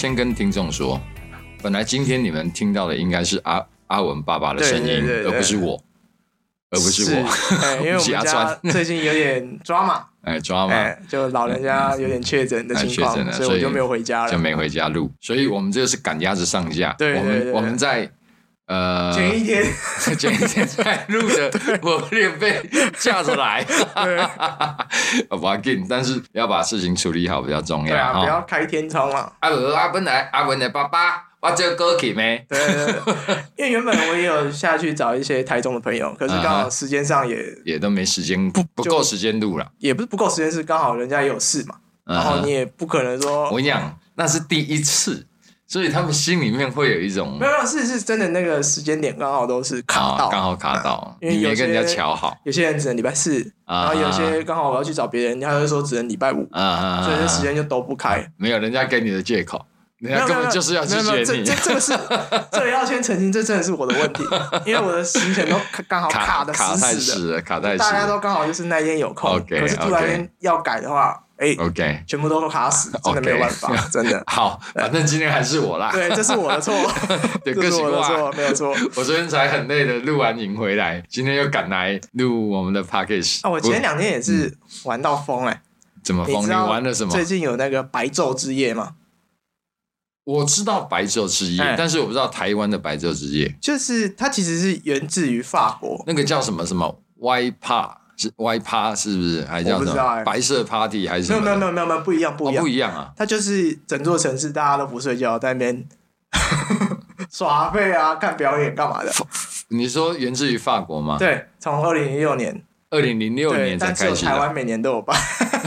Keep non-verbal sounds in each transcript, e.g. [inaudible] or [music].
要先跟听众说，本来今天你们听到的应该是阿阿文爸爸的声音，对对对对而不是我，而不是我，哎因为 [laughs] 我不是阿们家川最近有点抓嘛，[laughs] 哎，抓嘛。哎，就老人家有点确诊的情况，所以就没有回家了。就没回家录，所以我们这个是赶鸭子上架。我对对对们我们在呃前一天，[laughs] 前一天在录的，我有点被架着来，[laughs] 不要紧，但是要把事情处理好比较重要对啊，不要开天窗嘛。阿文阿本来阿文的爸爸，我这个歌曲没，对对对，[laughs] 因为原本我也有下去找一些台中的朋友，可是刚好时间上也也都没时间，不不够时间录了。也不是不够时间，是刚好人家也有事嘛，然后你也不可能说我跟你讲，那是第一次，所以他们心里面会有一种没有没有，是是真的那个时间点刚好都是卡到，啊刚好卡到，[laughs] 因为有你没跟人家些瞧好有些人只能礼拜四，啊然后有些刚好我要去找别人，他就说只能礼拜五，啊啊，所以这时间就都不开。没有人家给你的借口，人家根本就是要拒绝你这这。这个是 [laughs] 这个要先澄清，这真的是我的问题，因为我的行程都刚好卡的死死的，卡太死大家。都刚好就是那天有空可是突然间要改的话，哎，OK，全部都卡死，[laughs] 真的没有办法，[laughs] 真的。好，反正今天还是我啦。对，这是我的错，[laughs] 对，这是。我的错，没有错。我昨天才很累的录完影回来，今天又赶来录我们的 p a c k a g e 啊，我前两天也是玩到疯哎，怎么疯？你玩了什么？最近有那个白昼之夜吗？我知道白昼之夜哎，但是我不知道台湾的白昼之夜，就是它其实是源自于法国，那个叫什么什么 Y 趴是 Y 趴是不是？还叫什么我不知道哎白色 Party 还是什么的？没有没有没有没有不一样不哦一样不一样啊！它就是整座城市大家都不睡觉，在那边 [laughs] 耍费啊，看表演干嘛的。你说源自于法国吗？，对，从二零零六年，二零零六，年才开始台湾每年都有办。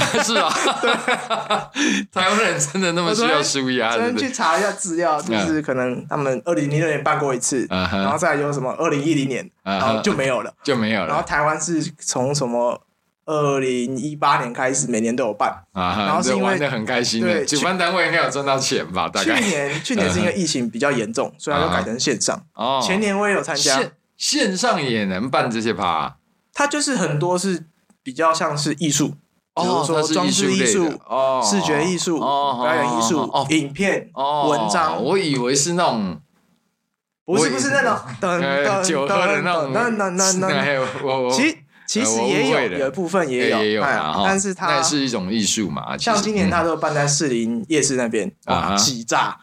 [laughs] 是啊。[laughs] 台湾人真的那么需要舒压？[laughs] 昨天是不是去查一下资料，就是可能他们二零零六年办过一次，然后再有什么二零一零年，然后就没有了。就没有了然后台湾是从什么二零一八年开始，每年都有办。啊！然后是因为很开心的，对主办单位应该有赚到钱吧？大概去年去年是因为疫情比较严重，所以它就改成线上。哦，前年我也有参加，线线上也能办这些趴啊它就是很多是比较像是艺术，比如哦，说装饰艺术、哦，视觉艺术、哦表演艺术哦、影片、哦文章，我以为是那种不是不是那种 [laughs] 噔呃噔酒喝的那种，噔噔噔噔。[laughs] 哎我我其实其实也有有一部分也有，也有哎，但是它那是一种艺术嘛。像今年嗯它都办在士林夜市那边，哇，啊炸！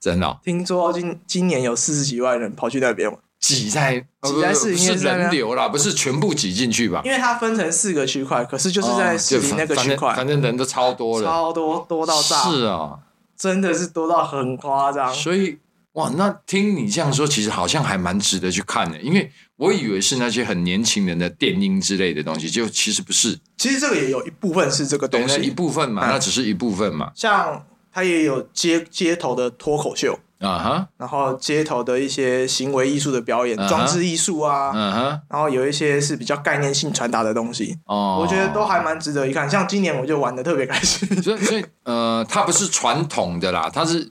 真的哦听说今今年有四十几万人跑去那边玩，挤在挤在是夜市那边人流啦，不是全部挤进去吧？因为它分成四个区块，可是就是在市里那个区块。反正反，正人都超多了，超多多到炸，是啊，真的是多到很夸张。所以哇，那听你这样说，其实好像还蛮值得去看的，因为我以为是那些很年轻人的电音之类的东西，就其实不是，其实这个也有一部分是这个对，东西。一，部分嘛，嗯。那只是一部分嘛，像它也有街街头的脱口秀，啊哈，然后街头的一些行为艺术的表演装置艺术啊，嗯哼，然后有一些是比较概念性传达的东西，哦，我觉得都还蛮值得一看。像今年我就玩的特别开心，[laughs] 所以所以呃，它不是传统的啦，它是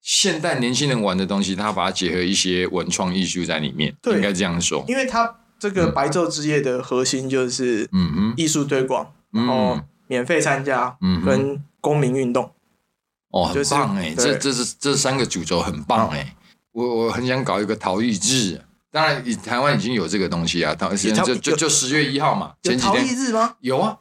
现代年轻人玩的东西，它把它结合一些文创艺术在里面，对。应该这样说。因为它这个白昼之夜的核心就是嗯哼，艺术推广，然后嗯，免费参加嗯跟公民运动。哦，很就是棒哎，对这这是这三个主轴很棒哎，我我很想搞一个陶艺日。当然，以台湾已经有这个东西啊，陶就就就十月一号嘛，有陶艺前几天日吗？有啊，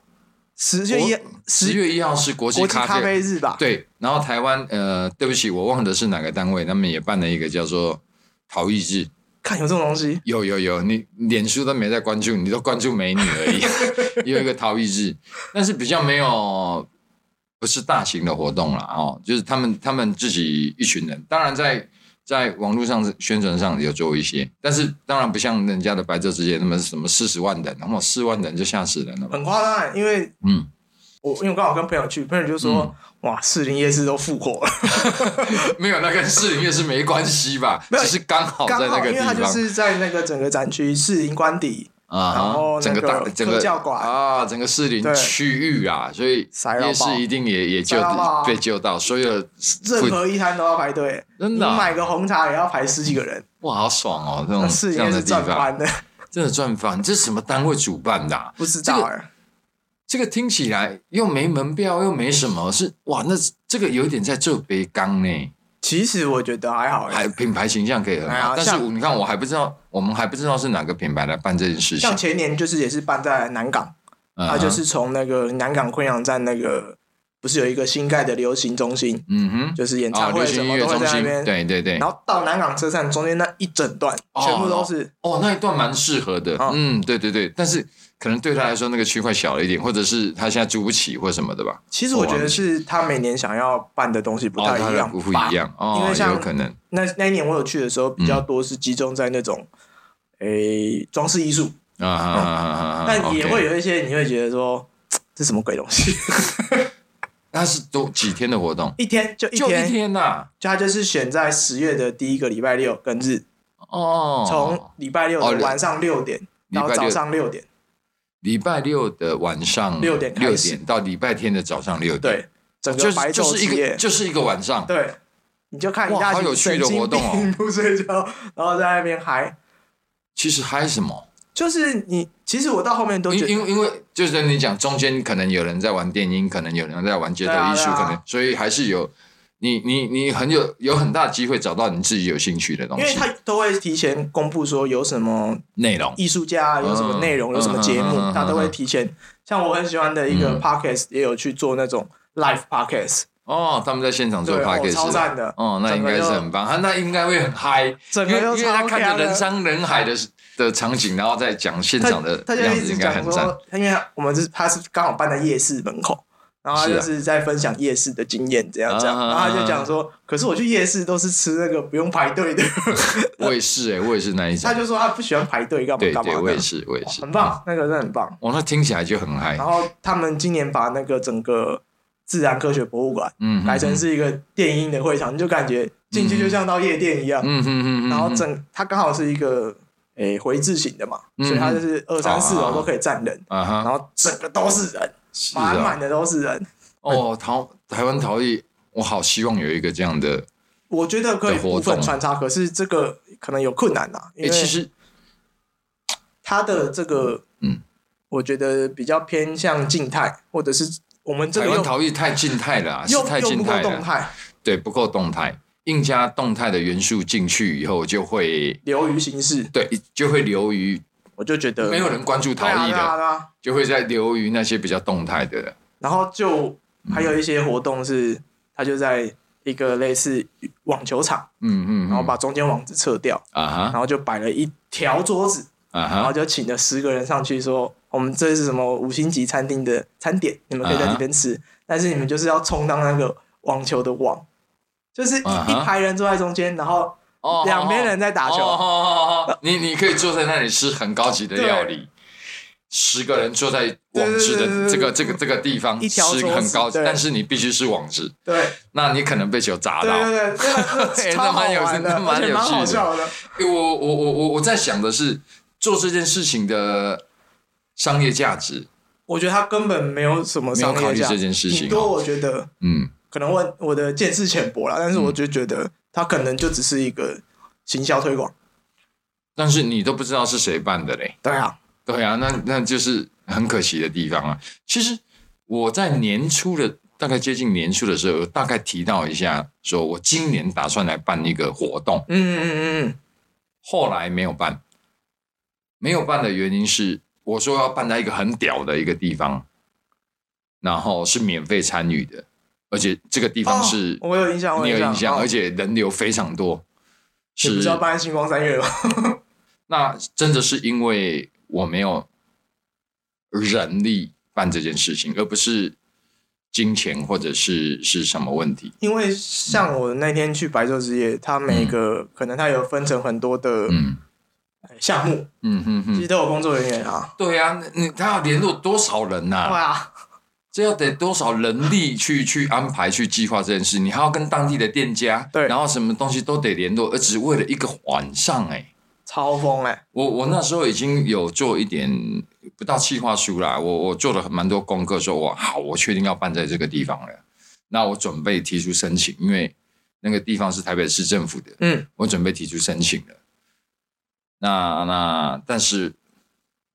十月一十月一号是国际咖啡啡日吧？对，然后台湾呃，对不起，我忘了是哪个单位，他们也办了一个叫做陶艺日。看有这种东西，有有有，你脸书都没在关注，你都关注美女而已。[laughs] 有一个陶艺日，但是比较没有，不是大型的活动了，哦，就是他们他们自己一群人，当然在在网络上宣传上有做一些，但是当然不像人家的白昼之夜那么什么四十万人，然后四万人就吓死人了？很夸张欸。因为嗯，我因为我刚好跟朋友去，朋友就说：“哇，士林夜市都复活了。[laughs] 没有，那跟士林夜市没关系吧？没有只是刚”好在那个地因为它就方。是在那个整个展区士林官邸，啊然后整个大整个教馆啊，整个士林对区域啊，所以夜市一定也也救塞到爆啊被救到，所有任何一摊都要排队。真的啊你买个红茶也要排十几个人，哇，好爽哦！这那种这样的地方赚翻的，真的赚翻，这是什么单位主办的啊？不知道哎。这个听起来又没门票，又没什么，是哇，那这个有点在做杯缸呢。其实我觉得还好欸，还品牌形象可以很好，但是你看，我还不知道，我们还不知道是哪个品牌来办这件事情。像。前年就是也是办在南港，嗯它就是从那个南港昆阳站那个不是有一个新盖的流行中心，嗯哼，就是演啊，唱会什么都在那边。对对对。然。后到南港车站中间那一整段，哦全部都是哦，那一段蛮适合的，哦。嗯，对对对，但是可能对他来说那个区块小了一点，或者是他现在租不起或什么的吧。其实我觉得是他每年想要办的东西不哦，太一样，不不一。样。哦，因为像有可能。那那一年我有去的时候，比嗯较多是集中在那种诶装饰艺术，啊啊啊啊啊啊！但也会有一些你会觉得说 [tsk] 这什么鬼东西，[laughs] 那是多几天的活动？一天就一就一天，天呐！就他就是选在十月的第一个礼拜六跟日，哦，从礼拜六晚上六点到早上六点，礼拜六的晚上六点六点到礼拜天的早上六点，对，整个白昼就是一夜。个，就是一个晚上。对，你就看一哇大群好有趣的神经活动哦。病不睡觉，然后在那边嗨，其实嗨什么？就是你，其实我到后面都因觉得因为因为就是你讲中间可能有人在玩电音，可能有人在玩街头艺术，可能所以还是有你你你很有有很大机会找到你自己有兴趣的东西因为他都会提前公布说有什么内容。艺术家啊有什么内容，嗯有什么节目他都会提前。像我很喜欢的一个嗯 podcast 也有去做那种 live podcast，哦，他们在现场做，p 哦 a c k a 超赞的，哦，那应该是很棒，他那应该会很嗨，[laughs] 整个因为他看着人山人海的的场景，然后再讲现场的样子，应该很赞。说，因为我们是他是刚好办在夜市门口，然后他就是在分享夜市的经验，这样这样，啊然后他就讲说，可是我去夜市都是吃那个不用排队的，[laughs] 我也是哎，我也是那一种他。就说他不喜欢排队干嘛干嘛的我也，是，我也是。很棒，那个真的很棒。哦，那听起来就很嗨然。后他们今年把那个整个自然科学博物馆嗯，改成是一个电音的会场，你就感觉进去就像到夜店一样。嗯哼哼哼，然后整它刚好是一个诶回字形的嘛，嗯所以它就是二三四啊楼都可以站人，然，后整个都是人，满满的都是人。哦，陶台湾陶艺，我好希望有一个这样的。我觉得可以部分穿插，可是这个可能有困难呐，因为，其实 [tsk] 它的这个嗯，我觉得比较偏向静态，或者是我们这台湾个又陶艺太静态了又，太又又不够静态，动态，对，不够动态。硬加动态的元素进去以后，就会流于形式，对，就会流于我就觉得没有人关注陶对啊艺的，对啊啊。就会在流于那些比较动态的。然后就还有一些活动是，他就在一个类似网球场，嗯嗯，然后把中间网子撤掉，啊哈。然后就摆了一条桌子，啊然后，就请了十个人上去说，我们这是什么五星级餐厅的餐点，你们可以在里边吃，但是你们就是要充当那个网球的网，就是一一排人坐在中间，然后哦两边人在打球。你你可以坐在那里吃很高级的料理，十个人坐在网子对对对对的这个这个这个地方吃很高级，但是你必须是网子，对。那你可能被球砸到。对对对，[laughs] 那蛮有那蛮蛮有趣的。好笑的。因为我我我我我在想的是做这件事情的商业价值，我觉得他根本没有什么没有商业价值。考虑这件事情顶多哦。我觉得。嗯，可能我我的见识浅薄啦，但是我就觉得他可能就只是一个行销推广。但是你都不知道是谁办的嘞。对啊，对啊，那那就是很可惜的地方啊。其实我在年初的大概接近年初的时候，大概提到一下，说我今年打算来办一个活动，嗯嗯嗯嗯，后来没有办。没有办的原因是，我说要办在一个很屌的一个地方，然后是免费参与的，而且这个地方是、哦我有印象，你有印象，哦而且人流非常多。是不是要办星光三月吗？[laughs] 那真的是因为我没有人力办这件事情，而不是金钱或者是是什么问题。因为像我那天去白昼之夜，它每个可能它有分成很多的嗯项目，嗯哼哼，其实都有工作人员啊。对啊，那你他要联络多少人呐、对啊，这要得多少人力去去安排去计划这件事？你还要跟当地的店家，对然后什么东西都得联络，而只为了一个晚上、哎。超疯哎！我我那时候已经有做一点不到企划书啦，我我做了蛮多功课，说哇好，我确定要办在这个地方了。那我准备提出申请，因为那个地方是台北市政府的，嗯，我准备提出申请了。那那但是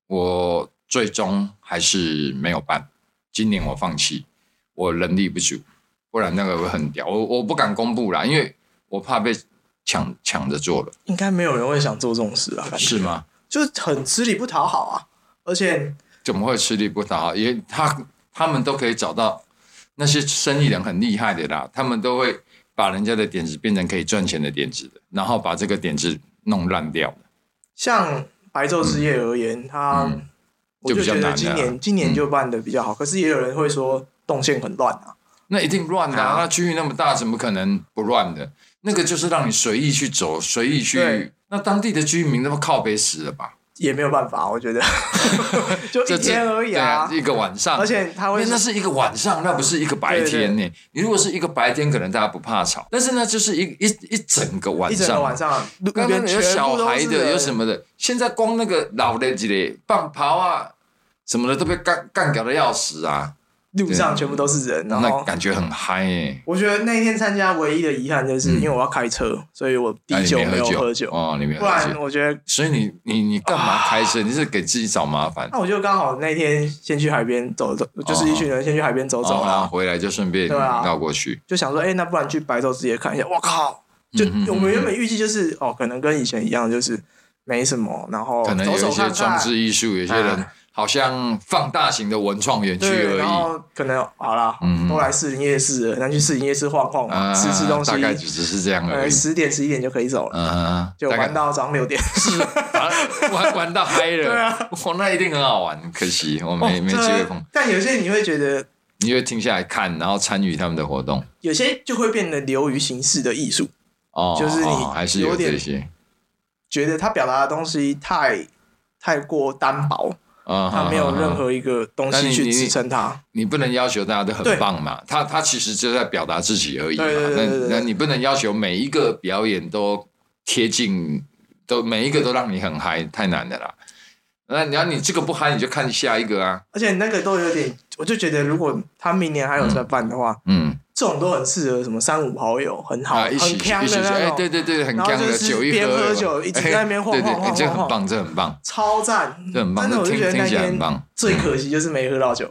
我最终还是没有办，今年我放弃，我能力不足，不然那个会很屌。我我不敢公布啦，因为我怕被抢抢着做了，应该没有人会想做这种事啊，是吗？就是很吃力不讨好啊，而且怎么会吃力不讨好？因为他他们都可以找到那些生意人很厉害的啦，他们都会把人家的点子变成可以赚钱的点子的，然后把这个点子弄烂掉。像白昼之夜而言，它嗯我就觉得今年今年就办的比较好，可是也有人会说动线很乱啊，那一定乱的、啊，啊。那区域那么大，怎么可能不乱的？那个就是让你随意去走，随意去。那当地的居民那么靠背死了吧？也没有办法，我觉得。[laughs] 就一天而已啊。啊，一个晚上，而且他会那是一个晚上，那不是一个白天呢。你如果是一个白天，可能大家不怕吵，但是呢，就是一一一整个晚一整个上，晚上，路刚刚有边全部都小孩的，有什么的，现在光那个老的几类棒袍啊什么的都被干干掉的要死啊，路上全部都是人，然那后感觉很嗨诶。我觉得那一天参加唯一的遗憾就是嗯因为我要开车，所以我第酒没有喝酒，哦，你没不喝酒，然我觉得所以你你你干嘛开车？你是给自己找麻烦。那我就刚好那天先去海边走走，就是一群人先去海边走走哦，然后啊，回来就顺便绕过去。就想说，哎，那不然去白昼之夜看一下。我靠，就我们原本预计就是哦，可能跟以前一样，就是没什么，然后可能有一些装置艺术，有些人啊好像放大型的文创园区，然而已。后可能好啦，嗯都来士林夜市了，那去士林夜市晃晃嘛，啊，吃吃东西大，概只是这样而呃，已。十点十一点就可以走了，嗯，就玩到早上六点。玩玩玩到嗨了。[laughs] 对啊，哇，那一定很好玩。可惜我没没机会碰。哦但有些你会觉得，你会停下来看，然后参与他们的活动。有些就会变得流于形式的艺术，哦，就是你哦还是有有点。觉得他表达的东西太太过单薄，啊，他没有任何一个东西去支撑他。你不能要求大家都很棒嘛，他他其实就在表达自己而已嘛。那那你不能要求每一个表演都贴近，都每一个都让你很嗨，太难的啦。那你要你这个不嗨，你就看下一个啊。而且那个都有点，我就觉得如果他明年还有在办的话，嗯，这种都很适合什么三五好友，很好，啊，一起很强一起去，哎，的那种，对对对，很强的酒一边喝一直哎在那边晃晃晃哎这很棒，这很棒。超赞，这很棒真的，我就觉得那天棒。最可惜就是没喝到酒。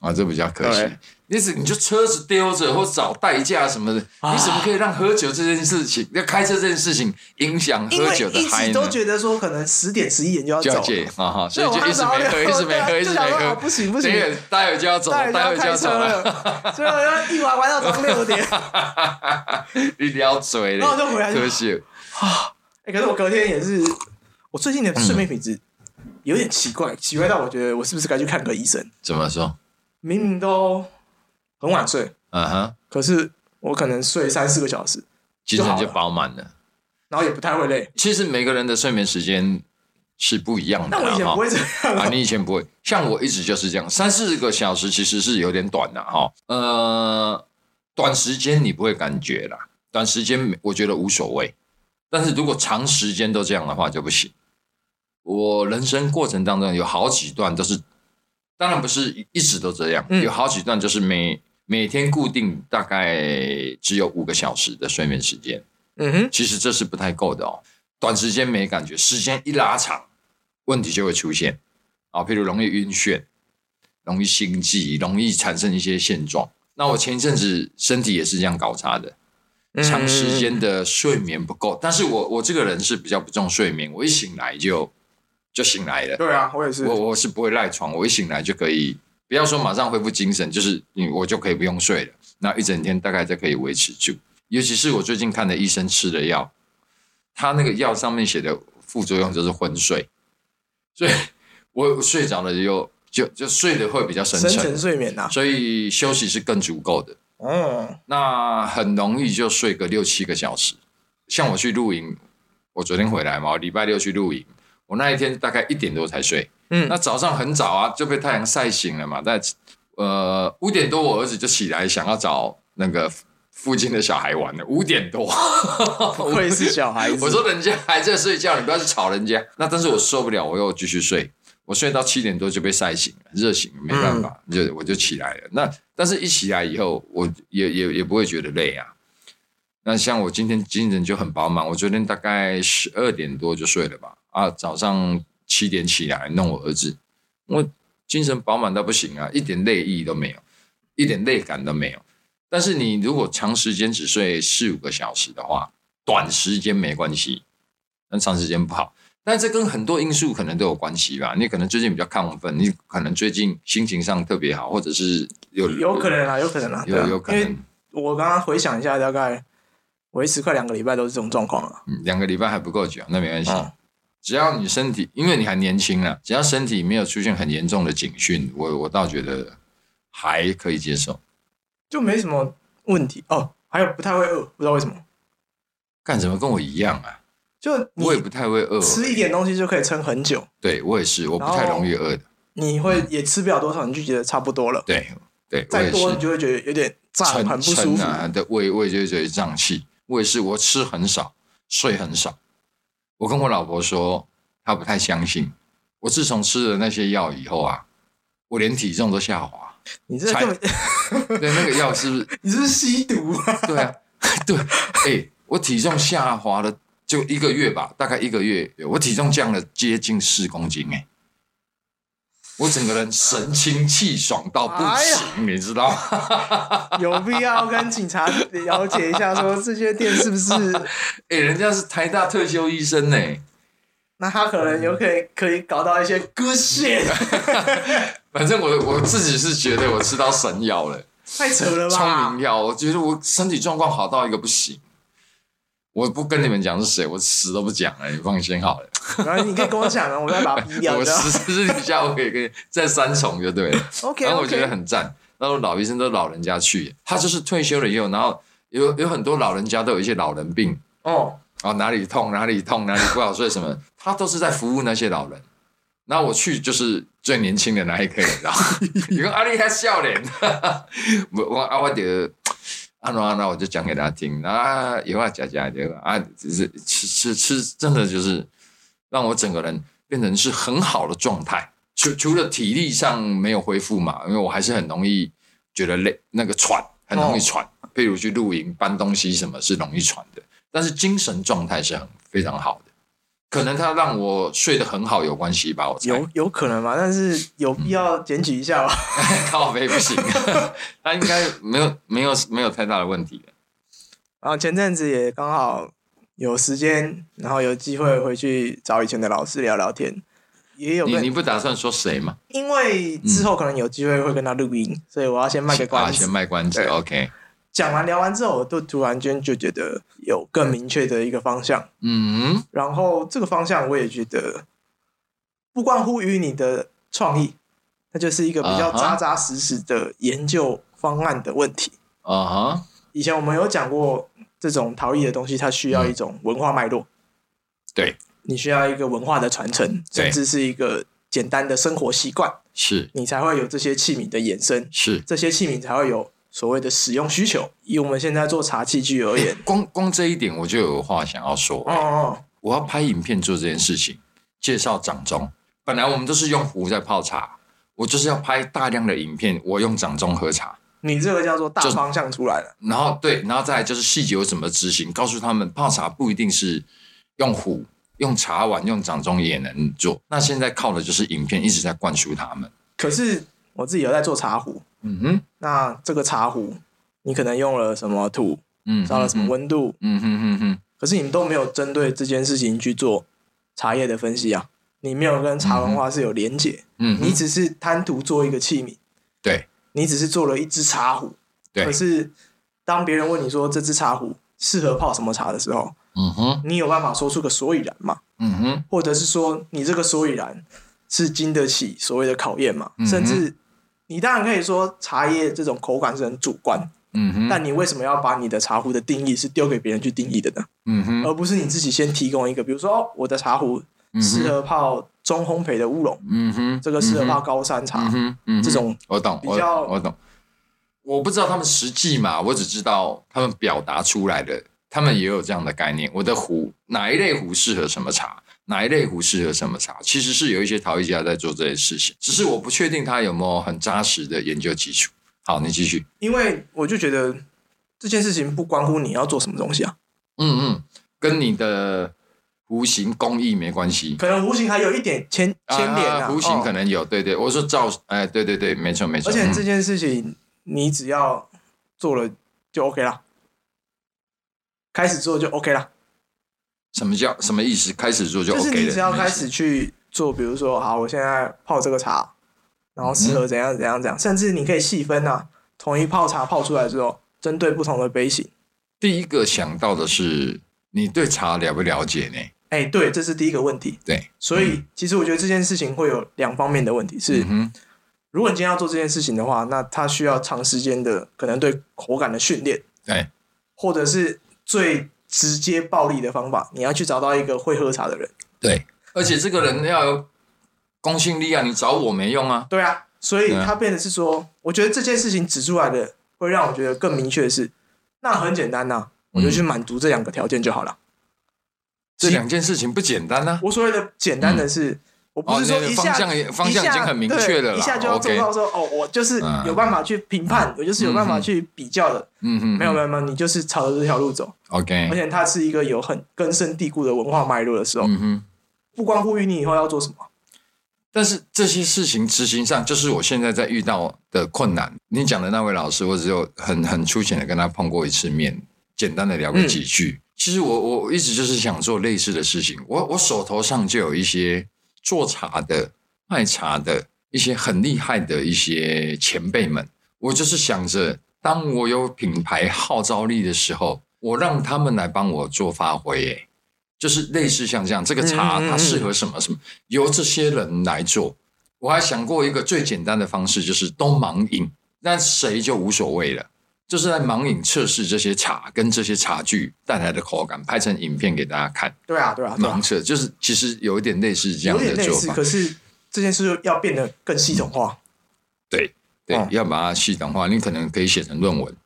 啊，这比较可惜。对。你只你就车子丢着或找代驾什么的，啊你怎么可以让喝酒这件事情，要开车这件事情影响喝酒的一嗨呢？直都觉得说可能十点十一点就要走了，戒啊哈，所以我就一直没喝，[laughs] 一直没喝，一直没喝。不行不行，待会就要走了，待会就要走了，[laughs] 所以我要一玩玩到早上六点，你撩嘴嘞然后我就回来就可惜。哎，可是我隔天也是，我最近的睡眠品质有点奇怪，奇怪到我觉得我是不是该去看个医生？怎么说？明明都很晚睡，嗯哼，可是我可能睡三四个小时，精神就就饱满了。然后也不太会累。其实每个人的睡眠时间是不一样的啦哈但我以前不。会这样啊，啊，你以前不会，像我一直就是这样，三四个小时其实是有点短的哈。呃，短时间你不会感觉啦，短时间我觉得无所谓，但是如果长时间都这样的话就不行。我人生过程当中有好几段都是，当然不是一直都这样，嗯有好几段就是每每天固定大概只有五个小时的睡眠时间。嗯哼，其实这是不太够的哦。短时间没感觉，时间一拉长，问题就会出现啊，譬如容易晕眩、容易心悸、容易产生一些现状。那我前一阵子身体也是这样搞砸的，长时间的睡眠不够。但是我我这个人是比较不重睡眠，我一醒来就就醒来了。对啊，我也是我，我是不会赖床，我一醒来就可以，不要说马上恢复精神，就是你我就可以不用睡了，那一整天大概就可以维持住。尤其是我最近看的医生吃的药，他那个药上面写的副作用就是昏睡，所以我睡着了就就就睡得会比较深沉，深层睡眠呐。所以休息是更足够的。嗯，那很容易就睡个六七个小时。像我去露营，我昨天回来嘛，我礼拜六去露营，我那一天大概一点多才睡。嗯那早上很早啊，就被太阳晒醒了嘛。但呃五点多，我儿子就起来想要找那个附近的小孩玩了。五点多，不愧是小孩子。我说人家还在睡觉，你不要去吵人家。那但是我受不了，我又继续睡。我睡到七点多就被晒醒了，热醒了，没办法，就我就起来了。那但是一起来以后，我也也也不会觉得累啊。那像我今天精神就很饱满，我昨天大概十二点多就睡了吧，啊，早上七点起来弄我儿子，我精神饱满到不行啊，一点累意都没有，一点累感都没有。但是你如果长时间只睡四五个小时的话，短时间没关系，但长时间不好。但这跟很多因素可能都有关系吧。你可能最近比较亢奋，你可能最近心情上特别好，或者是有有可能啊，有可能啊，有有可能。我刚刚回想一下，大概维持快两个礼拜都是这种状况了。嗯两个礼拜还不够久，那没关系。嗯只要你身体，因为你还年轻啊，只要身体没有出现很严重的警讯，我我倒觉得还可以接受。就没什么问题哦。还有不太会饿，不知道为什么。干什么跟我一样啊？就我也不太会饿，吃一点东西就可以撑很久，对我也是，我不太容易饿的。你会也吃不了多少，你就觉得差不多了。对对，再多你就会觉得有点胀，很不舒服。撑啊的胃胃就会觉得胀气。我也是，我吃很少，睡很少。我跟我老婆说，她不太相信。我自从吃了那些药以后啊，我连体重都下滑。你这根本 [laughs] 对，那个药是不是？[laughs] 你是不是吸毒啊？[laughs] 对啊，对，哎、我体重下滑了，就一个月吧，大概一个月，我体重降了接近四公斤、哎，我整个人神清气爽到不哎行，你知道吗？[laughs] [laughs] 有必要跟警察了解一下，说这些店是不是？[laughs] 哎、人家是台大特休医生呢、那他可能有可以可以搞到一些 good shit，反正我我自己是觉得我吃到神药了，太扯了吧聪明？药，我觉得我身体状况好到一个不行。我不跟你们讲是谁，我死都不讲了，你放心好了。[laughs] 然后你可以跟我讲啊，[laughs] 我再把它逼掉。我私私底下我可以跟你再三重就对了。OK 然后我觉得很赞。然后老医生都老人家去，他就是退休了以后，然后有有很多老人家都有一些老人病，哦，然后哪里痛哪里痛哪里不好睡什么，他都是在服务那些老人。然后我去就是最年轻的那一个，你知道？[laughs] 你看阿丽还笑脸，我我啊我得啊那那我就讲给他听，啊以后要讲讲这个啊，只是吃吃吃，真的就是让我整个人变成是很好的状态。除除了体力上没有恢复嘛，因为我还是很容易觉得累，那个喘很容易喘。譬如去露营搬东西什么是容易喘的，但是精神状态是很非常好的。可能他让我睡得很好有关系吧，我。有有可能吧，但是有必要检举一下吧。[laughs] 靠背不行，[laughs] 他应该没有没有没有太大的问题的。然后前阵子也刚好有时间，然后有机会回去找以前的老师聊聊天，也有你你不打算说谁吗？因为之后可能有机会会跟他录音，所以我要先卖个关先。卖关子。OK，讲完聊完之后，我就突然间就觉得有更明确的一个方向，嗯然后这个方向我也觉得不关乎于你的创意，它就是一个比较扎扎实实的研究方案的问题。啊哈，以前我们有讲过，这种陶艺的东西，它需要一种文化脉络，对，你需要一个文化的传承，甚至是一个简单的生活习惯，是你才会有这些器皿的衍生，是。这些器皿才会有所谓的使用需求。以我们现在做茶器具而言，光光这一点我就有话想要说。哦哦，我要拍影片做这件事情，介绍掌中。本来我们都是用壶在泡茶，我就是要拍大量的影片，我用掌中喝茶。你这个叫做大方向出来了。然后对，然后再来就是细节有怎么执行，告诉他们泡茶不一定是用壶、用茶碗、用掌中也能做。那现在靠的就是影片一直在灌输他们。可是我自己有在做茶壶，嗯哼，那这个茶壶你可能用了什么土，嗯，烧了什么温度，嗯哼哼哼，可是你们都没有针对这件事情去做茶叶的分析啊，你没有跟茶文化是有连结，嗯，你只是贪图做一个器皿，对你只是做了一只茶壶，对可，是当别人问你说这只茶壶适合泡什么茶的时候，嗯哼，你有办法说出个所以然吗？嗯哼，或者是说你这个所以然是经得起所谓的考验吗？嗯甚至你当然可以说茶叶这种口感是很主观，嗯哼，但你为什么要把你的茶壶的定义是丢给别人去定义的呢？嗯哼，而不是你自己先提供一个，比如说哦，我的茶壶适合泡中烘焙的乌龙，嗯哼，这个适合高山茶，哼，嗯哼，这种我懂，我比较我懂。我不知道他们实际嘛，我只知道他们表达出来的，他们也有这样的概念。我的壶哪一类壶适合什么茶，哪一类壶适合什么茶，其实是有一些陶艺家在做这些事情，只是我不确定他有没有很扎实的研究基础。好，你继续。因为我就觉得这件事情不关乎你要做什么东西啊，嗯嗯，跟你的弧形工艺没关系，可能弧形还有一点牵牵连啊，弧形哦可能有，对对，我说造，哎，对对对，没错没错，嗯而且这件事情你只要做了就 OK 啦，开始做就 OK 啦。什么叫什么意思？开始做就就是 OK 了，你只要开始去做，比如说，好，我现在泡这个茶，然后适合怎样怎样怎样，甚至你可以细分啊，同一泡茶泡出来之后，针对不同的杯型。第一个想到的是你对茶了不了解呢？哎，对，这是第一个问题。对，所以其实我觉得这件事情会有两方面的问题，是嗯，如果你今天要做这件事情的话，那它需要长时间的可能对口感的训练，对，或者是最直接暴力的方法，你要去找到一个会喝茶的人。对，而且这个人要有公信力啊，你找我没用啊。对啊，所以对啊它变得是说，我觉得这件事情指出来的，会让我觉得更明确的是，那很简单呐、我就去满足这两个条件就好了。这两件事情不简单啊。我所谓的简单的是，我不是说哦那个一下、方向方向已经很明确了啦一下就要做到说，哦，我就是嗯有办法去评判，我就是有办法去比较的。嗯哼，没有没有没有，你就是朝着这条路走，，OK，而且它是一个有很根深蒂固的文化脉络的时候，嗯哼。不关乎于你以后要做什么。但是这些事情执行上，就是我现在在遇到的困难。你讲的那位老师，我只有很很粗浅的跟他碰过一次面，简单的聊过几句。其实我我一直就是想做类似的事情。我我手头上就有一些做茶的、卖茶的一些很厉害的一些前辈们。我就是想着，当我有品牌号召力的时候，我让他们来帮我做发挥。诶，就是类似像这样，这个茶它适合什么什么，由这些人来做。我还想过一个最简单的方式，就是都盲饮，那谁就无所谓了。就是在盲饮测试这些茶跟这些茶具带来的口感，拍成影片给大家看。对啊，对啊，盲，测就是其实有一点类似这样的做法。可是这件事要变得更系统化，对对，哦要把它系统化，你可能可以写成论文。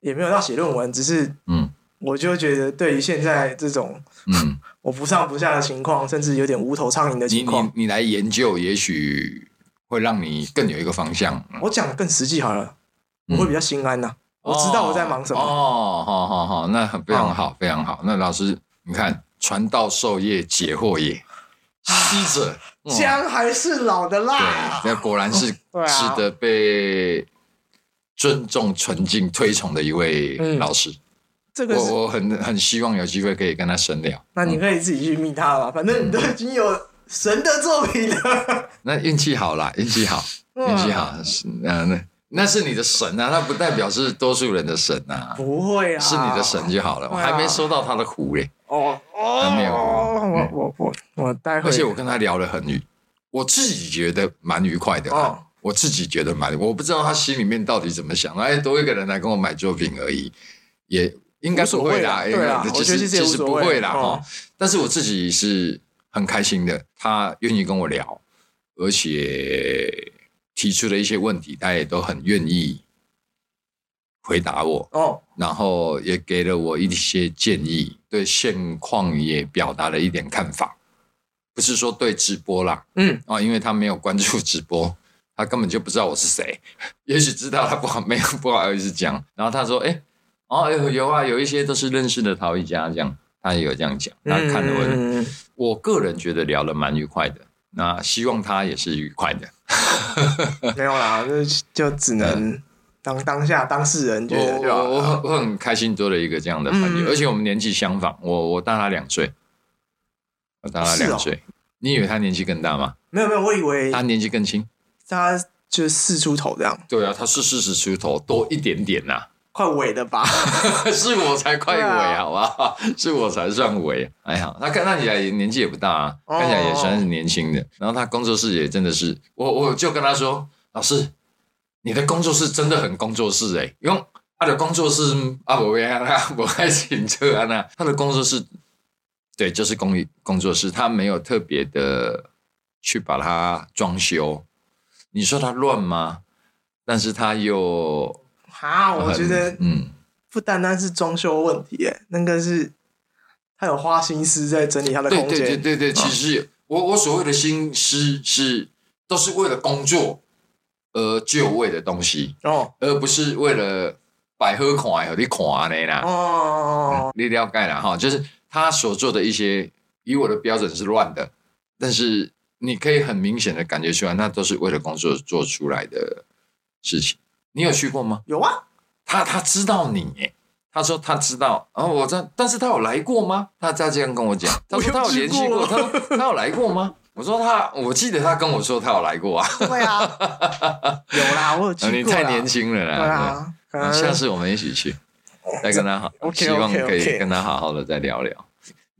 也没有到写论文，只是嗯我就觉得对于现在这种嗯，[laughs] 我不上不下的情况，甚至有点无头苍蝇的你情况你，你来研究，也许会让你更有一个方向。我讲的更实际好了，嗯我会比较心安呐、我知道我在忙什么。哦，好好好，那很非常好，非常好。那老师，你看，传道授业解惑也，师者，哦姜还是老的辣对，，那果然是 [laughs] 值得被尊重、纯敬、推崇的一位嗯老师。这个，我我很很希望有机会可以跟他深聊。那你可以自己去密他吧，反正你都已经有神的作品了。[laughs] 那运气好啦，运气好，嗯运气好，是那那那是你的神啊，那不代表是多数人的神啊，不会啊，是你的神就好了。我还没收到他的壶嘞。哦哦，还没有我我我我待会，而且我跟他聊得很愉，我自己觉得蛮愉快的、哦我自己觉得蛮，我不知道他心里面到底怎么想。哎，多一个人来跟我买作品而已，也应该不会啦，对啊因为我觉得其实其实不会啦哦哈。但是我自己是很开心的，他愿意跟我聊，而且提出的一些问题，他也都很愿意回答我。哦，然后也给了我一些建议，对现况也表达了一点看法，不是说对直播啦，嗯，啊，因为他没有关注直播，他根本就不知道我是谁，也许知道他不好没有不好意思讲，然后他说，哎，哦有有啊，有一些都是认识的陶艺家，这样他也有这样讲，他看了我，嗯。我个人觉得聊得蛮愉快的，那希望他也是愉快的，[laughs] 没有啦，就就只能当当下当事人觉得我就好我了。我我很开心做了一个这样的朋友，嗯而且我们年纪相仿，我我大他两岁，我大他两岁。你以为他年纪更大吗？没有没有，我以为他年纪更轻。他就四出头这样，对啊，他是四十出头多一点点呐、快尾的吧？[laughs] 是我才快尾，好不好？[laughs] 是我才算尾。哎呀，他看起来也年纪也不大啊，哦看起来也算是年轻的。然后他工作室也真的是，我我就跟他说，老师，你的工作室真的很工作室哎、因为他的工作室啊，我为他我还请车啊那他的工作室，对，就是公寓工作室，他没有特别的去把它装修。你说他乱吗？但是他又哈，我觉得嗯。不单单是装修问题，哎，那个是他有花心思在整理他的对空间。对对对对，其实我我所谓的心思是都是为了工作而就位的东西，哦而不是为了摆好看和你款的啦。哦，你了解了哈，就是他所做的一些以我的标准是乱的，但是你可以很明显的感觉出来，那都是为了工作做出来的事情。你有去过吗？有啊，他他知道你，他说他知道，然后我这，但是他有来过吗？他他这样跟我讲，他说他有联系过，他说他有来过吗？我说他，我记得他跟我说他有来过啊。对啊，[laughs] 有啦，我有去。你太年轻了啦。对啊，下次我们一起去，再跟他好希望可以跟他好好的再聊聊。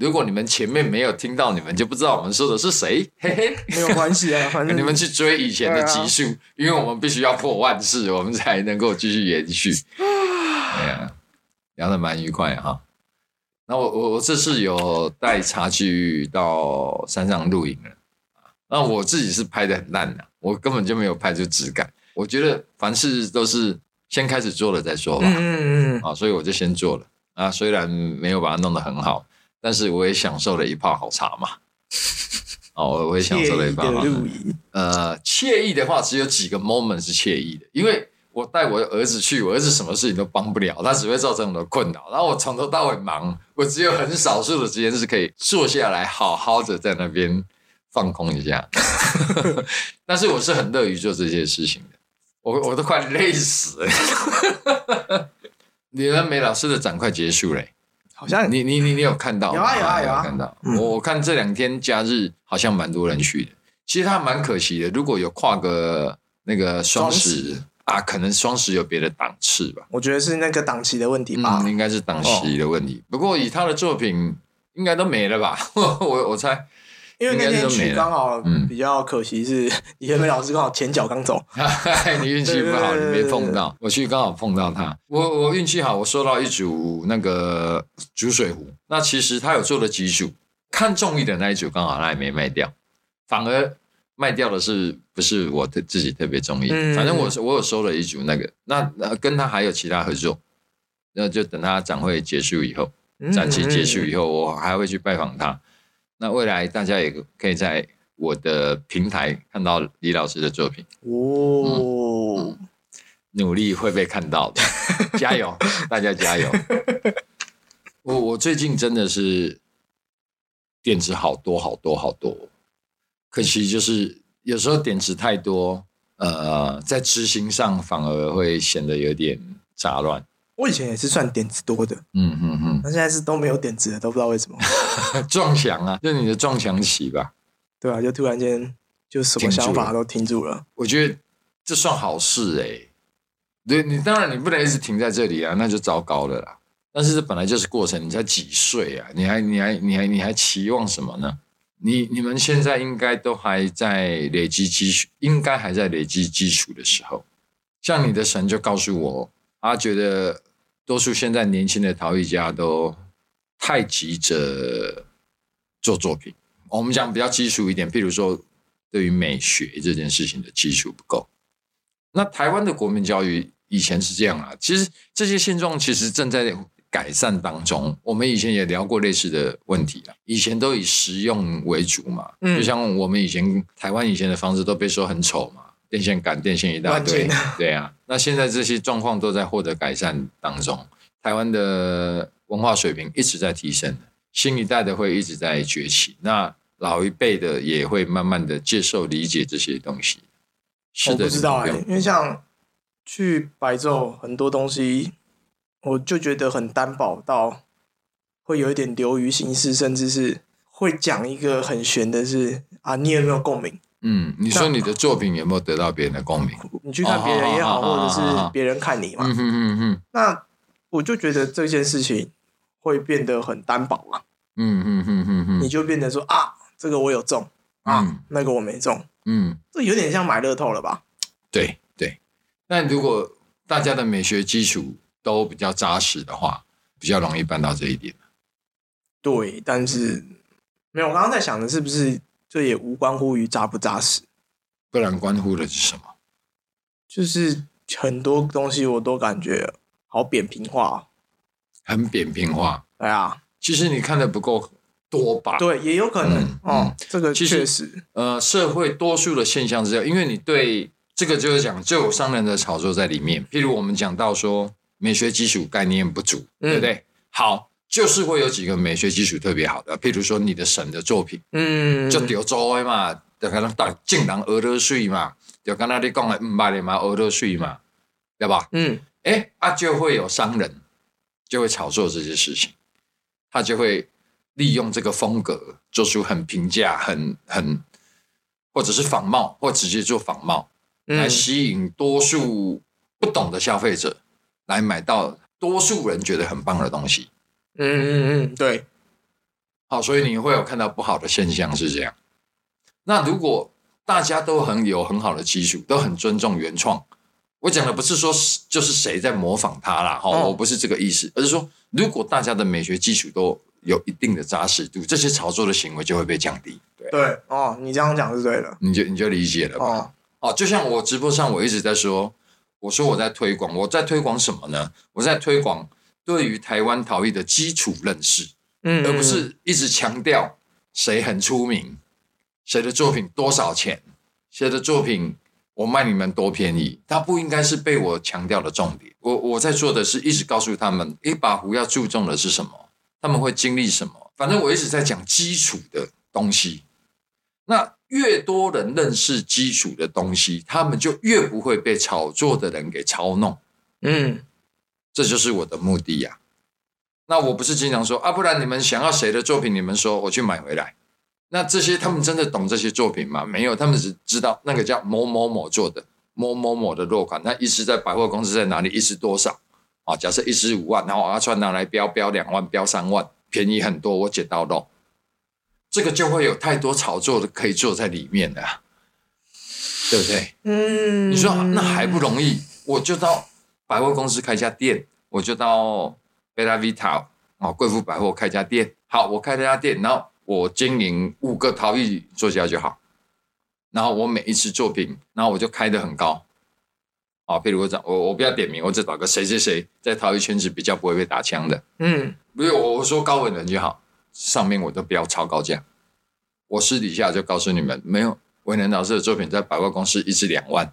如果你们前面没有听到，你们就不知道我们说的是谁，嘿嘿。没有关系啊，[laughs] 反正你们去追以前的集数，因为我们必须要破万次，我们才能够继续延续。[sighs] 哎呀，聊得蛮愉快哈。那我我我这次有带茶去到山上露营了，那我自己是拍的很烂的，我根本就没有拍出质感。我觉得凡事都是先开始做了再说吧，嗯嗯嗯，啊，所以我就先做了啊。虽然没有把它弄得很好，但是我也享受了一泡好茶嘛。[laughs] 哦，我也享受了一泡好茶。呃，惬意的话，只有几个 moment 是惬意的，因为我带我的儿子去，我儿子什么事情都帮不了，他只会造成我的困扰。然后我从头到尾忙，我只有很少数的时间是可以坐下来，好好的在那边放空一下。[laughs] 但是我是很乐于做这些事情的，我我都快累死了。李仁美老师的展快结束嘞、好像你你你你有看到？有啊有啊有啊看到。嗯我我看这两天假日好像蛮多人去的，其实他蛮可惜的。如果有跨个那个双双十啊，可能双十有别的档次吧。我觉得是那个档期的问题吧嗯，。应该是档期的问题。不过以他的作品，应该都没了吧？[laughs] 我我猜，因为那天去刚好嗯比较可惜是 [laughs] 李元美老师刚好前脚刚走，你运气不好，你没碰到。我去刚好碰到他，我我运气好，我收到一组那个煮水壶。那其实他有做了几组，看中意的那一组刚好他也没卖掉，反而卖掉的是不是我特自己特别中意？嗯反正我是我有收了一组那个，那呃跟他还有其他合作，那就等他展会结束以后，嗯展期结束以后，我还会去拜访他。那未来大家也可以在我的平台看到李老师的作品。哦，努力会被看到的，[laughs] 加油，[laughs] 大家加油！[laughs] 我我最近真的是点子好多好多好多，可惜就是有时候点子太多，呃，在执行上反而会显得有点杂乱。我以前也是算点子多的，嗯嗯嗯，那现在是都没有点子了，都不知道为什么。[laughs] 撞墙啊，就你的撞墙期吧。对啊，就突然间就什么想法都停住了。我觉得这算好事哎、对你当然你不能一直停在这里啊，那就糟糕了啦。但是这本来就是过程，你才几岁啊？你还你还你还你还期望什么呢？你你们现在应该都还在累积基础，应该还在累积基础的时候。像你的神就告诉我，他觉得多数现在年轻的陶艺家都太急着做作品。我们讲比较基础一点，譬如说对于美学这件事情的基础不够。那台湾的国民教育以前是这样啊，其实这些现状其实正在改善当中。我们以前也聊过类似的问题啊，以前都以实用为主嘛，嗯就像我们以前台湾以前的房子都被说很丑嘛，电线杆、电线一大堆对啊。那现在这些状况都在获得改善当中，台湾的文化水平一直在提升，新一代的会一直在崛起，那老一辈的也会慢慢的接受理解这些东西。是的，我不知道哎、因为像去白昼很多东西，我就觉得很单薄到会有一点流于形式，甚至是会讲一个很玄的是啊，你有没有共鸣？嗯，你说你的作品有没有得到别人的共鸣？你去看别人也好，哦或者是别人看你嘛。嗯哼哼哼，那我就觉得这件事情会变得很单薄啊，嗯哼哼哼哼，你就变得说啊，这个我有中啊，嗯那个我没中，嗯，这有点像买乐透了吧？对对。那如果大家的美学基础都比较扎实的话，比较容易办到这一点。对，但是没有，我刚刚在想的是不是这也无关乎于扎不扎实，不然关乎的是什么？就是很多东西我都感觉好扁平化哦。很扁平化。对啊，其实你看的不够多吧？对，也有可能嗯哦，这个其实确实，呃，社会多数的现象是这样，因为你对这个就是讲就有商人的炒作在里面。譬如我们讲到说美学基础概念不足，嗯对不对？好，就是会有几个美学基础特别好的，譬如说你的神的作品，嗯，就丢州的嘛，就可能打正人俄罗斯嘛，就刚才你讲的唔捌的嘛，俄罗斯嘛，对吧？嗯哎啊，就会有商人就会炒作这些事情，他就会利用这个风格做出很平价、很很或者是仿冒，或直接做仿冒，来嗯吸引多数不懂的消费者来买到多数人觉得很棒的东西。嗯嗯嗯，对，好，所以你会有看到不好的现象是这样。那如果大家都很有很好的基础，都很尊重原创，我讲的不是说是就是谁在模仿他啦，哈、哦我不是这个意思，而是说如果大家的美学基础都有一定的扎实度，这些炒作的行为就会被降低。对，对哦，你这样讲是对的你就你就理解了吧？哦，哦，就像我直播上我一直在说，我说我在推广，我在推广什么呢？我在推广对于台湾陶艺的基础认识。嗯，而不是一直强调谁很出名，谁的作品多少钱，谁的作品我卖你们多便宜，它不应该是被我强调的重点。我我在做的是一直告诉他们，一把壶要注重的是什么，他们会经历什么。反正我一直在讲基础的东西。那越多人认识基础的东西，他们就越不会被炒作的人给操弄。嗯这就是我的目的呀、那我不是经常说啊，不然你们想要谁的作品，你们说我去买回来。那这些他们真的懂这些作品吗？没有，他们只知道那个叫某某某做的某某某的落款，那一直在百货公司在哪里，一时多少啊？假设一时五万，然后阿川拿来标标两万，标三万，便宜很多，我捡到肉，这个就会有太多炒作的可以做在里面的啊，对不对？嗯，你说那还不容易？我就到百货公司开家店，我就到贝拉维塔啊贵妇百货开家店。好，我开这家店，然后我经营五个陶艺作家就好。然后我每一次作品，然后我就开得很高。啊，譬如我找我我不要点名，我只找个谁谁谁在陶艺圈子比较不会被打枪的。嗯不是我我说高文人就好，上面我都标超高价。我私底下就告诉你们，没有文人老师的作品在百货公司一支两万，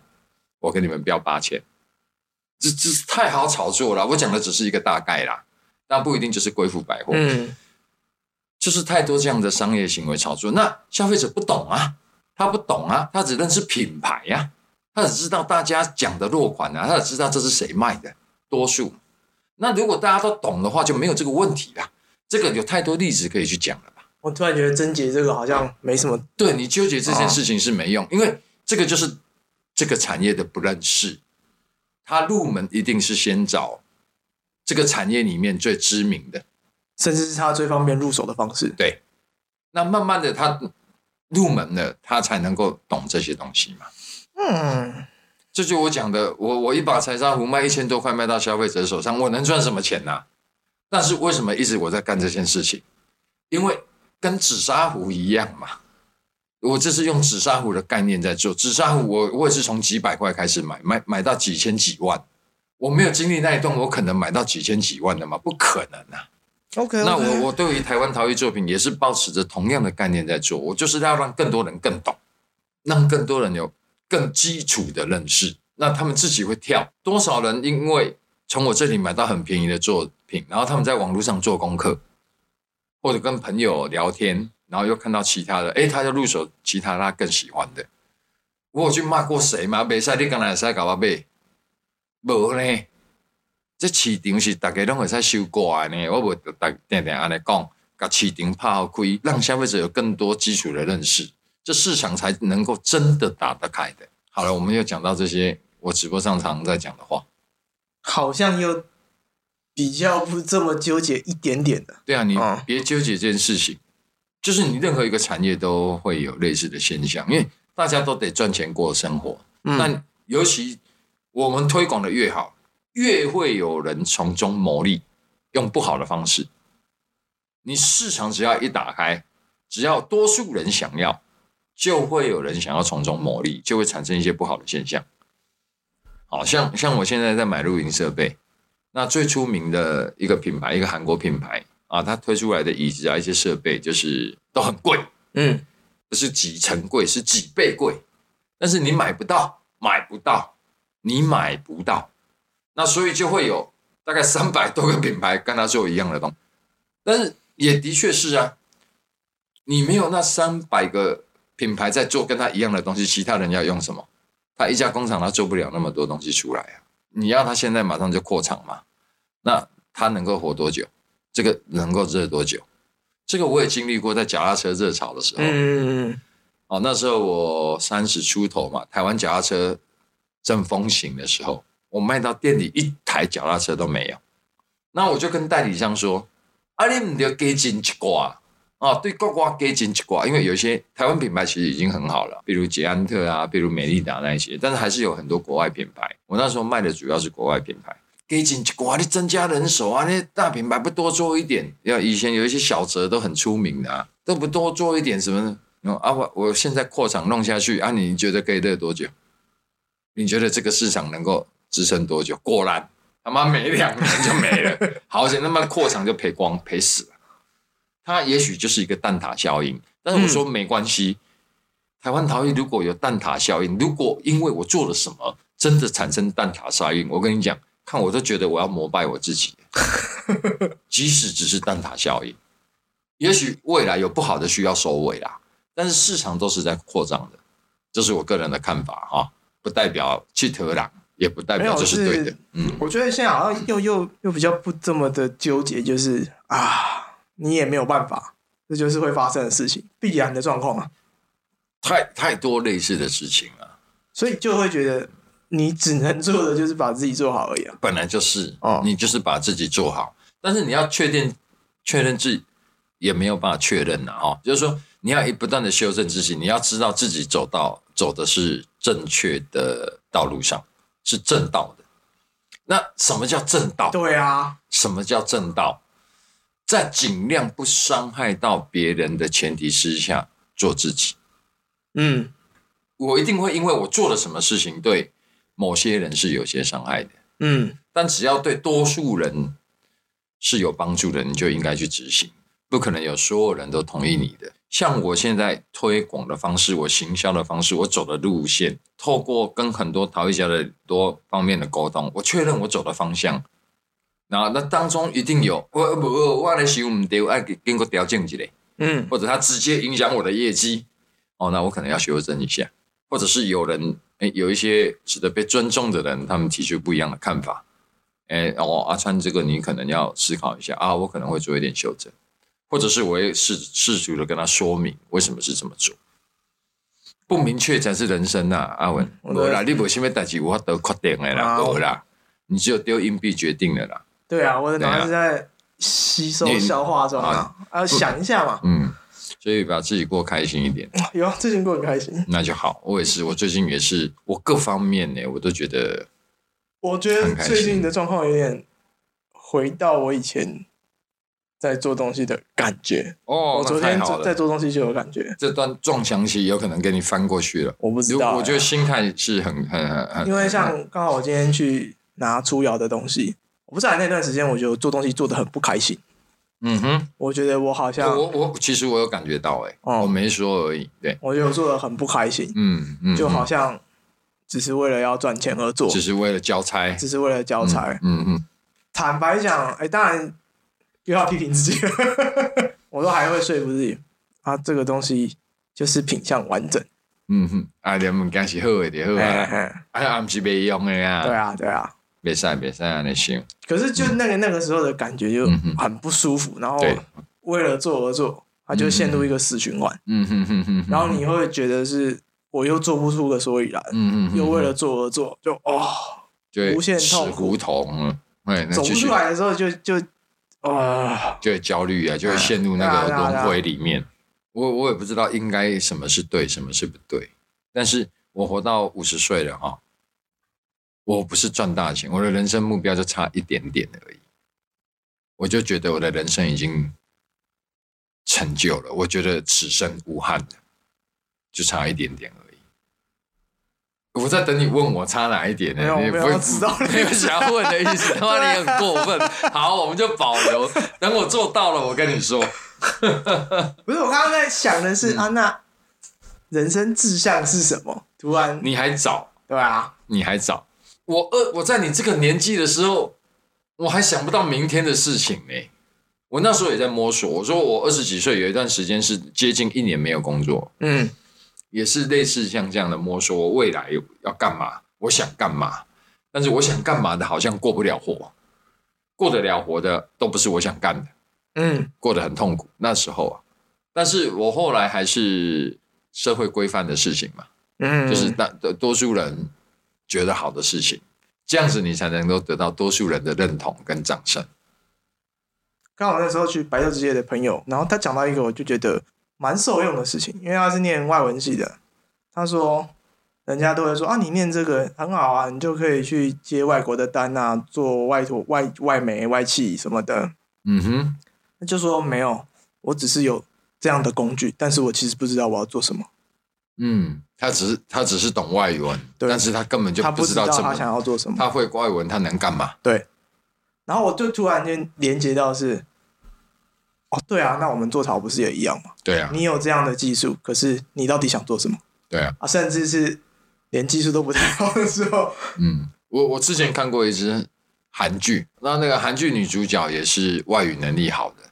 我给你们标八千，这这太好炒作了。我讲的只是一个大概啦，但不一定就是贵妇百货，嗯就是太多这样的商业行为炒作。那消费者不懂啊，他不懂啊，他只认识品牌呀、他只知道大家讲的落款啊，他只知道这是谁卖的，多数。那如果大家都懂的话，就没有这个问题啦。这个有太多例子可以去讲了吧？我突然觉得贞洁这个好像没什么，对你纠结这件事情是没用，因为这个就是这个产业的不认识。他入门一定是先找这个产业里面最知名的，甚至是他最方便入手的方式。对。那慢慢的他入门了，他才能够懂这些东西嘛。嗯这就我讲的，我我一把柴砂壶卖一千多块卖到消费者手上，我能赚什么钱呢、但是为什么一直我在干这件事情？因为跟紫砂壶一样嘛，我这是用紫砂壶的概念在做。紫砂壶我我也是从几百块开始买，买买到几千几万。我没有经历那一段，我可能买到几千几万的吗？不可能啊！，OK，那我我对于台湾陶艺作品也是保持着同样的概念在做，我就是要让更多人更懂，让更多人有更基础的认识，那他们自己会跳。多少人因为从我这里买到很便宜的作品，然后他们在网络上做功课，或者跟朋友聊天，然后又看到其他的，哎，他就入手其他他更喜欢的。我有去骂过谁吗？没使你刚才使搞我买，无呢。这市场是大家拢会使收挂的呢，我无大定定安尼讲，把市场拍好开，让消费者有更多基础的认识，这市场才能够真的打得开的。好了，我们又讲到这些我直播上常在讲的话。好像又比较不这么纠结一点点的。对啊，你嗯别纠结这件事情，就是你任何一个产业都会有类似的现象，因为大家都得赚钱过生活。嗯那尤其我们推广的越好，越会有人从中牟利，用不好的方式。你市场只要一打开，只要多数人想要，就会有人想要从中牟利，就会产生一些不好的现象。好像像我现在在买露营设备，那最出名的一个品牌，一个韩国品牌啊，它推出来的椅子啊，一些设备就是都很贵，嗯不是几成贵，是几倍贵，但是你买不到，买不到，你买不到，那所以就会有大概三百多个品牌跟他做一样的东西，但是也的确是啊，你没有那三百个品牌在做跟他一样的东西，其他人要用什么？他一家工厂他做不了那么多东西出来啊！你要他现在马上就扩厂嘛？那他能够活多久？这个能够热多久？这个我也经历过，在脚踏车热潮的时候，嗯嗯哦，那时候我三十出头嘛，台湾脚踏车正风行的时候，我卖到店里一台脚踏车都没有。那我就跟代理商说：“啊，你唔要给进一挂啊，对，各挂给进一挂，因为有些台湾品牌其实已经很好了，比如捷安特啊，比如美利达那一些，但是还是有很多国外品牌。我那时候卖的主要是国外品牌，给进一挂，你增加人手啊，那大品牌不多做一点？要以前有一些小泽都很出名的啊，都不多做一点什么呢？啊，我我现在扩厂弄下去啊，你觉得可以热多久？你觉得这个市场能够支撑多久？果然。”他妈没两年就没了，[laughs] 好险！那么扩厂就赔光赔死了。它也许就是一个蛋挞效应，但是我说没关系。台湾陶艺如果有蛋挞效应，如果因为我做了什么真的产生蛋挞效应，我跟你讲，看我都觉得我要膜拜我自己。[laughs] 即使只是蛋塔效应，也许未来有不好的需要收尾啦，但是市场都是在扩张的，这是我个人的看法哈，不代表去特朗。也不代表这是对的。嗯，我觉得现在好像又又又比较不这么的纠结，就是啊，你也没有办法，这就是会发生的事情，必然的状况啊。太太多类似的事情了，所以就会觉得你只能做的就是把自己做好而已啊。本来就是哦，你就是把自己做好，但是你要确定确认自己也没有办法确认了。哦，就是说你要不断的修正自己，你要知道自己走到走的是正确的道路上。是正道的，那什么叫正道？对啊，什么叫正道？在尽量不伤害到别人的前提之下做自己。嗯，我一定会因为我做了什么事情对某些人是有些伤害的。嗯，但只要对多数人是有帮助的，你就应该去执行。不可能有所有人都同意你的。像我现在推广的方式，我行销的方式，我走的路线，透过跟很多陶艺家的多方面的沟通，我确认我走的方向。然后那当中一定有我我我的想唔对，爱经过调整一下，嗯，或者他直接影响我的业绩，哦，那我可能要修正一下。或者是有人诶，有一些值得被尊重的人，他们提出不一样的看法，哎，哦，阿川这个你可能要思考一下啊，我可能会做一点修正。或者是我也试试图的跟他说明为什么是这么做，不明确才是人生呐，阿文。我啦，你无什么代志，我得确定的啦，我啦，你只有丢硬币决定的啦。对啊，我的脑是在吸收消化中啊，要想一下嘛。嗯，所以把自己过开心一点。[laughs] 有最近过很开心，那就好。我也是，我最近也是，我各方面呢，我都觉得，我觉得最近的状况有点回到我以前。在做东西的感觉哦，我昨天在做东西就有感觉。这段撞墙期有可能给你翻过去了，我不知道。我觉得心态是很很很很，因为像刚好我今天去拿出窑的东西，我不知道那段时间，我觉得做东西做的很不开心。嗯哼，我觉得我好像我我其实我有感觉到哎，我没说而已。对，我觉得我做的很不开心。嗯嗯，就好像只是为了要赚钱而做，只是为了交差，只是为了交差。嗯嗯，坦白讲，哎，当然。又要批评自己，[laughs] 我都还会说服自己啊，这个东西就是品相完整。嗯哼，啊，你们讲是好的就，好啊，哎呀，不是没用的呀。对啊，对啊，别晒别晒啊，那行。可是就那个那个时候的感觉就很不舒服，然后为了做而做，他就陷入一个死循环。嗯哼哼哼。然后你会觉得是我又做不出个所以然，嗯嗯，又为了做而做，就哦，无限痛苦。走不出来的时候就就。啊，就会焦虑啊，就会陷入那个轮回里面。我我也不知道应该什么是对，什么是不对。但是我活到五十岁了啊，我不是赚大钱，我的人生目标就差一点点而已。我就觉得我的人生已经成就了，我觉得此生无憾的，就差一点点而已。我在等你问我差哪一点呢？你不会知道，[laughs] 没有想要问的意思。[laughs] 他妈你很过分。好，我们就保留。等我做到了，我跟你说。[laughs] 不是，我刚刚在想的是，啊，那人生志向是什么？突然你还早，对啊，你还早。我二我在你这个年纪的时候，我还想不到明天的事情呢。我那时候也在摸索。我说我二十几岁有一段时间是接近一年没有工作，嗯。也是类似像这样的摸索，我未来要干嘛，我想干嘛，但是我想干嘛的好像过不了活，过得了活的都不是我想干的，嗯。过得很痛苦。那时候啊，但是我后来还是社会规范的事情嘛，嗯，就是大多数人觉得好的事情，这样子你才能够得到多数人的认同跟掌声。刚好那时候去白昼之夜的朋友，然后他讲到一个我就觉得蛮受用的事情，因为他是念外文系的，他说人家都会说啊，你念这个很好啊，你就可以去接外国的单啊，做外托外外媒外企什么的，嗯哼，那就说没有，我只是有这样的工具，但是我其实不知道我要做什么，嗯，他只是他只是懂外文，但是他根本就他不知知道他想，要做什么，他会外文，他能干嘛？对，然后我就突然间连接到是，哦，对啊，那我们做草不是也一样吗？对啊，你有这样的技术，可是你到底想做什么？对啊，啊？甚至是连技术都不太好的时候，嗯，我我之前看过一支韩剧，那那个韩剧女主角也是外语能力好的，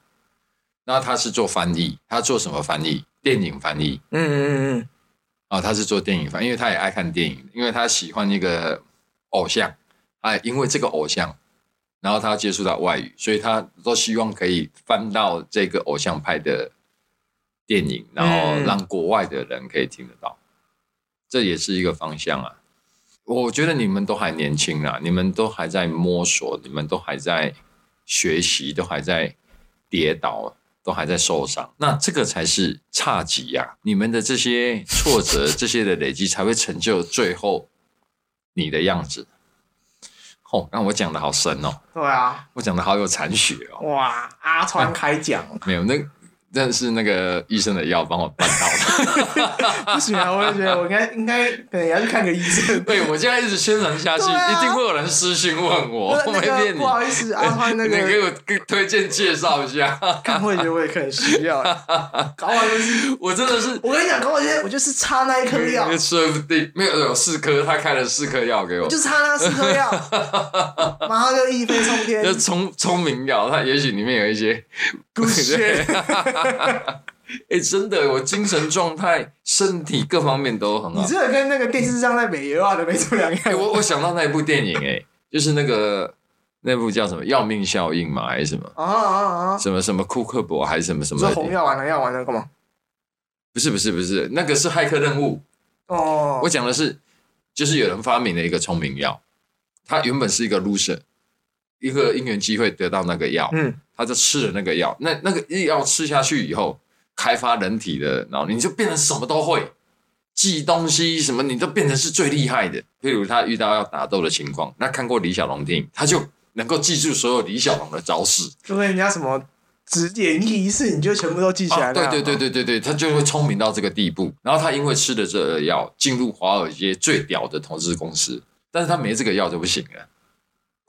那她是做翻译，她做什么翻译？电影翻译。嗯嗯嗯嗯啊，他是做电影翻，因为他也爱看电影，因为他喜欢那个偶像，哎，因为这个偶像，然后他接触到外语，所以他都希望可以翻到这个偶像拍的电影，然后嗯让国外的人可以听得到，这也是一个方向啊。我觉得你们都还年轻啊，你们都还在摸索，你们都还在学习，都还在跌倒，都还在受伤。那这个才是差级呀、你们的这些挫折，这些的累积，才会成就最后你的样子。哦，让我讲的好深哦，对啊，我讲的好有残血哦。哇，阿川开讲，没有，那那是那个医生的药帮我办到了。[laughs] 不行啊！我也觉得我应该应该可能也要去看个医生。对，我现在一直宣传下去，啊一定会有人私信问我，我那个没骗你。不好意思，阿欢那你给我给推荐介绍一下。看会觉得我也可能需要，[laughs] 搞完就是我真的是，我跟你讲，搞完我就是差那一颗药，说不定没有有四颗，他开了四颗药给我，就差那四颗药，[laughs] 马上就一飞冲天就，聪聪明药，它也许里面有一些故事。哎、[laughs] 真的，我精神状态、身体各方面都很好。你这个跟那个电视上在美游啊的没什么两哎、样。我我想到那一部电影、哎，就是那个那部叫什么《要命效应》嘛，还是什么啊啊啊！什么什么库克伯，还是什么什你么的？说红药丸、蓝药丸那个吗？不是不是不是，那个是骇客任务。哦，我讲的是，就是有人发明了一个聪明药，他原本是一个 loser，一个因缘机会得到那个药，嗯，他就吃了那个药，那那个药吃下去以后，开发人体的脑，你就变成什么都会，记东西什么，你都变成是最厉害的。譬如他遇到要打斗的情况，那看过李小龙电影，他就能够记住所有李小龙的招式。就跟人家什么指点仪式，你就全部都记起来。对对对对对对，他就会聪明到这个地步。然后他因为吃了这个药，进入华尔街最屌的投资公司，但是他没这个药就不行了。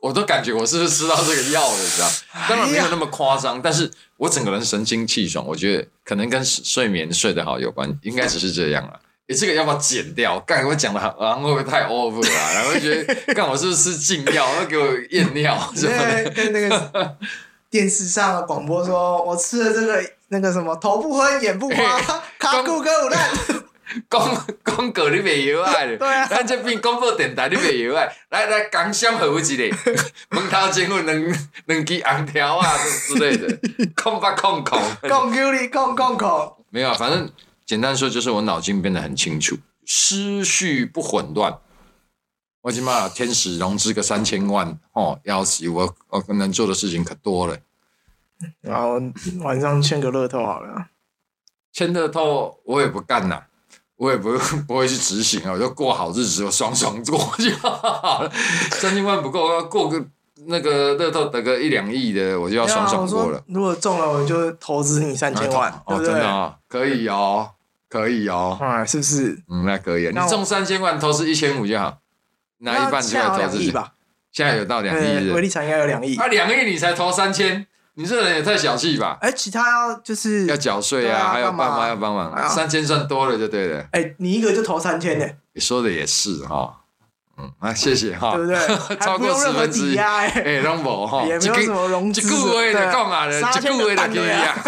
我都感觉我是不是吃到这个药了，你知道？当然没有那么夸张，但是我整个人神清气爽，我觉得可能跟睡眠睡得好有关，应该只是这样了。诶，这个要不要剪掉？干，我讲的好，[laughs] 然后会不会太 over 啊？然后会觉得，干，我是不是吃禁药？要给我验尿你什么的？在跟那个 [laughs] 电视上的广播说，我吃了这个那个什么头不昏眼不花，[laughs] 卡骨骼有烂。[laughs] 讲讲过你袂晓爱对啊咱这边广播电台你袂晓爱，来来讲相合一个，门头前有两两支红条啊之类的，空吧空空。讲求你讲讲讲，没有啊，反正简单说就是我脑筋变得很清楚，思绪不混乱。我起码天使融资个三千万哦，要死我我能做的事情可多了。然后晚上签个乐透好了。签乐透我也不干呐、我也不 [laughs] 不会去执行啊，我就过好日子，我爽爽过就好了。三千万不够，要过个那个乐透得个一两亿的，我就要爽爽过了啊。如果中了，我就投资你三千万，对哦，不对？真的哦，可以哦，可以哦，哎，是不是？嗯，那可以啊。那你中三千万，投资一千五就好，拿一半出来投资吧？现在有到两亿对，是不是威力彩应该有两亿。啊，两亿你才投三千，你这人也太小气吧？哎，其他要就是要缴税啊还有爸妈要帮忙，哎呀三千算多了就对了。哎，你一个就投三千呢，你说的也是哈、嗯啊，谢谢哈，对不对？[laughs] 超过十分之一，哎，哎，拢无哈，也没有什么融资，一句话就讲啊了，一句话就可以啊。[laughs]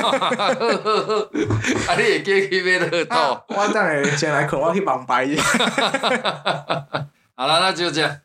[laughs] 啊，你会记去买乐透？我等下先来看，我去网白去。好了，那就这样。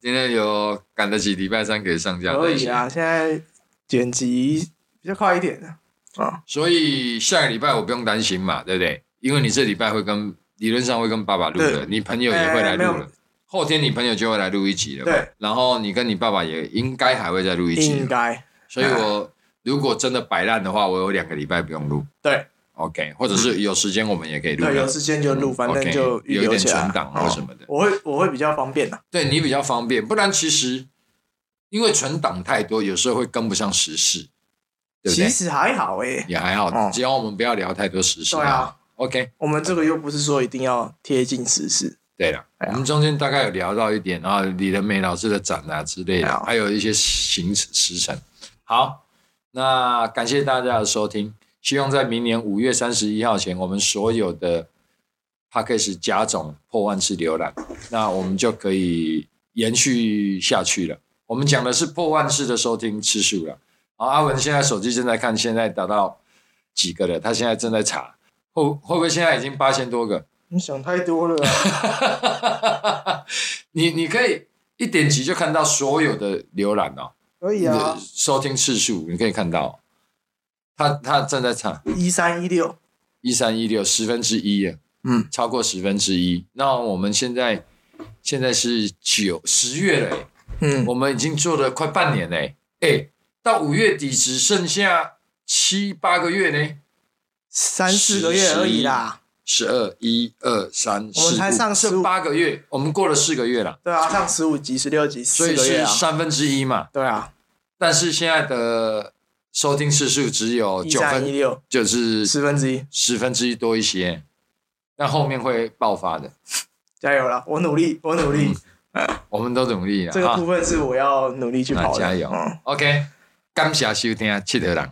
今天有赶得及礼拜三可以上架，可以啊。现在剪辑比较快一点的啊，所以下个礼拜我不用担心嘛，对不对？因为你这礼拜会跟理论上会跟爸爸录的，你朋友也会来录了。后天你朋友就会来录一集了，对。然后你跟你爸爸也应该还会再录一集，应该。所以我如果真的摆烂的话，我有两个礼拜不用录。对，OK，或者是有时间我们也可以录。对，有时间就录，反正就有一点存档或什么的。我会我会比较方便的。对你比较方便，不然其实因为存档太多，有时候会跟不上时事，对不对？其实还好诶，也还好，只要我们不要聊太多时事。对啊，OK。我们这个又不是说一定要贴近时事。对了，我们中间大概有聊到一点啊，李仁美老师的展啊之类的，还有一些行时程。好，那感谢大家的收听，希望在明年五月三十一号前，我们所有的 p a c k a g e 加总破万次浏览，那我们就可以延续下去了。我们讲的是破万次的收听次数了。好，阿文现在手机正在看，现在达到几个了？他现在正在查，会会不会现在已经八千多个？你想太多了，[laughs] 你你可以一点击就看到所有的浏览哦，可以啊，收听次数你可以看到，他他正在查。一三一六。一三一六十分之一啊，嗯，超过十分之一。那我们现在现在是九十月了，嗯，我们已经做了快半年嘞，哎，到五月底只剩下七八个月呢，三四个月而已啦。十二一二三四，我们才上十八个月，我们过了四个月了。对啊，上十五集、十六集，所以是三分之一嘛。对啊，但是现在的收听次数只有九分一六，就是十分之一，十分之一多一些。那后面会爆发的，[laughs] 加油了！我努力，我努力，[laughs] 我们都努力啊。这个部分是我要努力去跑，加油。OK，感谢收听七德人。